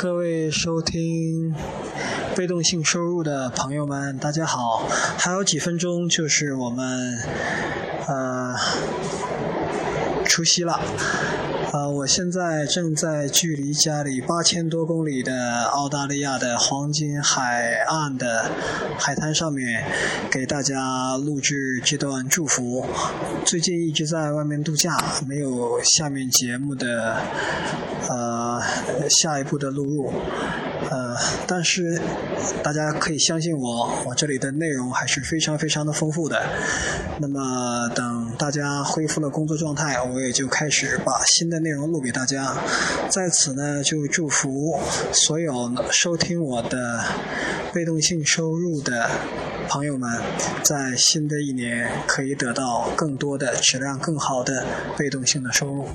各位收听被动性收入的朋友们，大家好！还有几分钟就是我们呃除夕了。呃，我现在正在距离家里八千多公里的澳大利亚的黄金海岸的海滩上面，给大家录制这段祝福。最近一直在外面度假，没有下面节目的下一步的录入。呃，但是大家可以相信我，我这里的内容还是非常非常的丰富的。那么等大家恢复了工作状态，我也就开始把新的内容录给大家。在此呢，就祝福所有收听我的被动性收入的朋友们，在新的一年可以得到更多的质量更好的被动性的收入。